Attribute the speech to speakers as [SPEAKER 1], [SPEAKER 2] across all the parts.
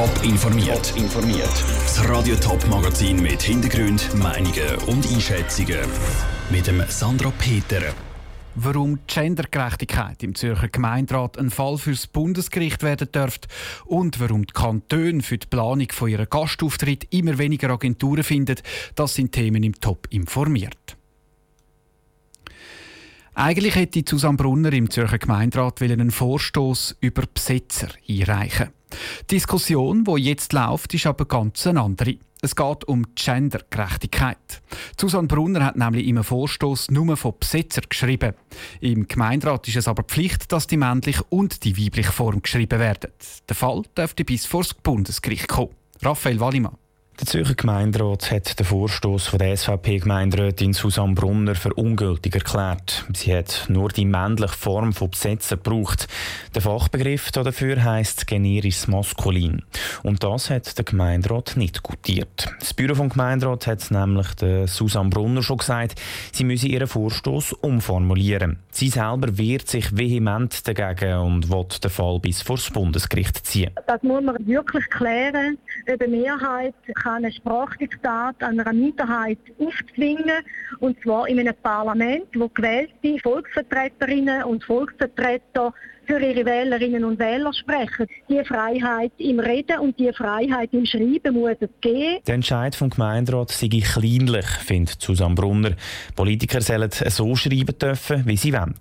[SPEAKER 1] Top informiert. informiert. Das Radio Top Magazin mit Hintergrund, Meinungen und Einschätzungen mit dem Sandra Peter.
[SPEAKER 2] Warum Gendergerechtigkeit im Zürcher Gemeinderat ein Fall fürs Bundesgericht werden dürfte und warum die Kantone für die Planung von ihrem Gastauftritt immer weniger Agenturen finden, das sind Themen im Top informiert. Eigentlich hätte Susanne Brunner im Zürcher Gemeinderat einen Vorstoß über Besetzer einreichen. Die Diskussion, die jetzt läuft, ist aber ganz eine andere. Es geht um Gendergerechtigkeit. Susanne Brunner hat nämlich im Vorstoß nur von Besetzer geschrieben. Im Gemeinderat ist es aber Pflicht, dass die männliche und die weibliche Form geschrieben werden. Der Fall dürfte bis vor das Bundesgericht kommen. Raphael Wallimann.
[SPEAKER 3] Der Zürcher Gemeinderat hat den Vorstoß der SVP-Gemeinderätin Susanne Brunner für ungültig erklärt. Sie hat nur die männliche Form von Besetzen gebraucht. Der Fachbegriff dafür heisst generis maskulin. Und das hat der Gemeinderat nicht gutiert. Das Büro vom Gemeinderat hat nämlich der Susanne Brunner schon gesagt, sie müsse ihren Vorstoß umformulieren. Sie selber wehrt sich vehement dagegen und will den Fall bis vor das Bundesgericht ziehen.
[SPEAKER 4] Das muss man wirklich klären. Über Mehrheit kann ein Sprachdiktat einer Minderheit aufzwingen, und zwar in einem Parlament, wo gewählte Volksvertreterinnen und Volksvertreter für ihre Wählerinnen und Wähler sprechen. Die Freiheit im Reden und die Freiheit im Schreiben muss es geben.
[SPEAKER 3] Der Entscheid vom Gemeinderat sei kleinlich, findet Susanne Brunner. Politiker sollen so schreiben dürfen, wie sie wollen.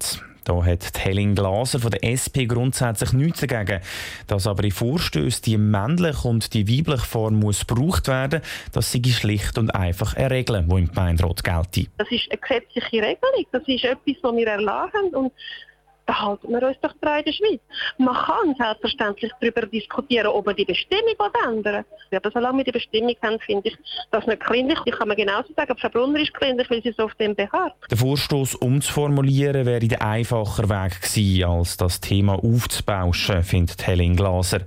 [SPEAKER 3] Da hat Helen Glaser von der SP grundsätzlich nichts dagegen. Dass aber in Vorstößen die männliche und die weibliche Form muss gebraucht werden, das sei schlicht und einfach eine Regel, die im Gemeinderat gilt.
[SPEAKER 5] Das ist eine gesetzliche Regelung. Das ist etwas, was wir erlassen. Und da halten wir uns doch in der Schweiz. Man kann selbstverständlich darüber diskutieren, ob man die Bestimmung ändern will. Aber solange wir die Bestimmung haben, finde ich das nicht kleinlich. Ich kann mir genauso sagen, Frau Brunner ist kleinlich, weil sie so auf dem beharrt.
[SPEAKER 3] Der Vorstoß umzuformulieren wäre der einfacher Weg gewesen, als das Thema aufzubauschen, findet Helen Glaser.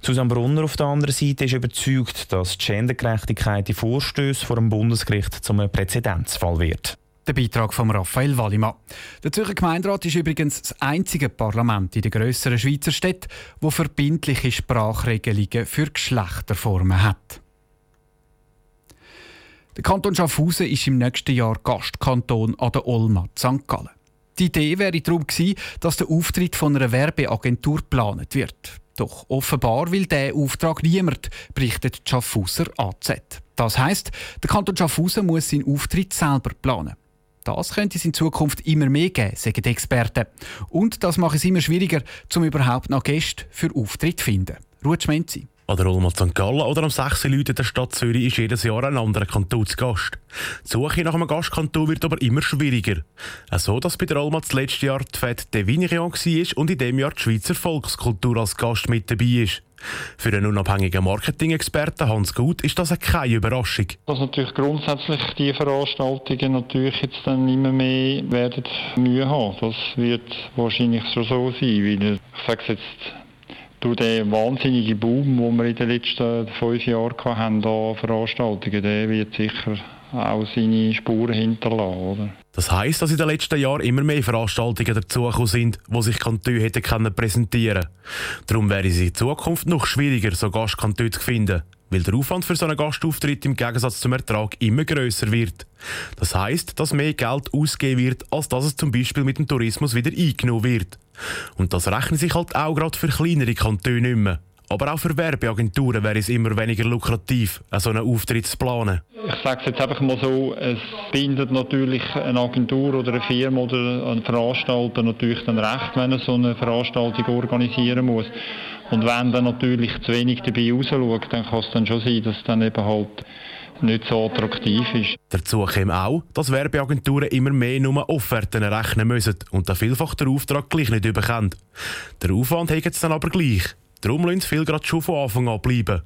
[SPEAKER 3] Susanne Brunner auf der anderen Seite ist überzeugt, dass Gendergerechtigkeit die Vorstöße vor dem Bundesgericht zum Präzedenzfall wird.
[SPEAKER 2] Der Beitrag von Raphael Wallimann. Der Zürcher Gemeinderat ist übrigens das einzige Parlament in den grösseren Schweizer Städten, wo verbindliche Sprachregelungen für Geschlechterformen hat. Der Kanton Schaffhausen ist im nächsten Jahr Gastkanton an der Olma St. Gallen. Die Idee wäre darum gewesen, dass der Auftritt von einer Werbeagentur geplant wird. Doch offenbar will der Auftrag niemand, berichtet Schaffhauser AZ. Das heißt, der Kanton Schaffhausen muss seinen Auftritt selber planen. Das könnte es in Zukunft immer mehr geben, sagen die Experten. Und das macht es immer schwieriger, um überhaupt noch Gäste für Auftritt zu finden. Ruhe Schmenzi.
[SPEAKER 6] An der Ulma St. Gallen oder am 6. Leute der Stadt Zürich ist jedes Jahr ein anderer Kantonsgast. Die Suche nach einem Gastkanton wird aber immer schwieriger. So, dass bei der Ulma das letzte Jahr die Fête de Vigneron war und in diesem Jahr die Schweizer Volkskultur als Gast mit dabei ist. Für einen unabhängigen Marketing-Experten Hans Gut ist das keine Überraschung.
[SPEAKER 7] Dass natürlich grundsätzlich die Veranstaltungen natürlich jetzt dann immer mehr werden Mühe haben. Das wird wahrscheinlich schon so sein, weil ich sage jetzt durch den wahnsinnigen Boom, den wir in den letzten fünf Jahren hatten, an Veranstaltungen, der wird sicher auch seine Spuren hinterlassen. Oder?
[SPEAKER 6] Das heisst, dass in den letzten Jahren immer mehr Veranstaltungen dazugekommen sind, wo sich hätten können präsentieren Darum wäre es in Zukunft noch schwieriger, so Gastkantone zu finden, weil der Aufwand für so einen Gastauftritt im Gegensatz zum Ertrag immer grösser wird. Das heisst, dass mehr Geld ausgegeben wird, als dass es zum Beispiel mit dem Tourismus wieder eingenommen wird. Und das rechnet sich halt auch gerade für kleinere Kantone nicht mehr. Aber auch für Werbeagenturen wäre es immer weniger lukrativ, so einen Auftritt zu planen.
[SPEAKER 7] Ich sage es jetzt einfach mal so, es bindet natürlich eine Agentur oder eine Firma oder ein Veranstalter natürlich dann recht, wenn er so eine Veranstaltung organisieren muss. Und wenn dann natürlich zu wenig dabei rausschaut, dann kann es dann schon sein, dass es dann eben halt nicht so attraktiv ist.
[SPEAKER 6] Dazu kommt auch, dass Werbeagenturen immer mehr nur Offerten errechnen müssen und dann vielfach den Auftrag gleich nicht überkommen. Der Aufwand hat es dann aber gleich. Darum lassen viele gerade schon von Anfang an bleiben.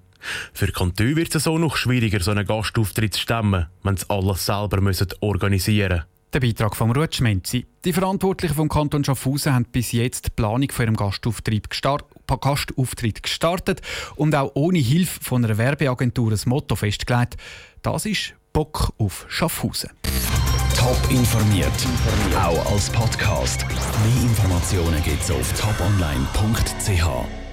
[SPEAKER 6] Für Kantone wird es so noch schwieriger, so einen Gastauftritt zu stemmen, wenn sie alles selber müssen organisieren müssen.
[SPEAKER 2] Der Beitrag von Ruth Schmenzi. Die Verantwortlichen vom Kanton Schaffhausen haben bis jetzt die Planung für ihren Gastauftritt, gestart Gastauftritt gestartet und auch ohne Hilfe von einer Werbeagentur ein Motto festgelegt. Das ist Bock auf Schaffhausen.
[SPEAKER 1] Top informiert, auch als Podcast. Mehr Informationen gibt es auf toponline.ch.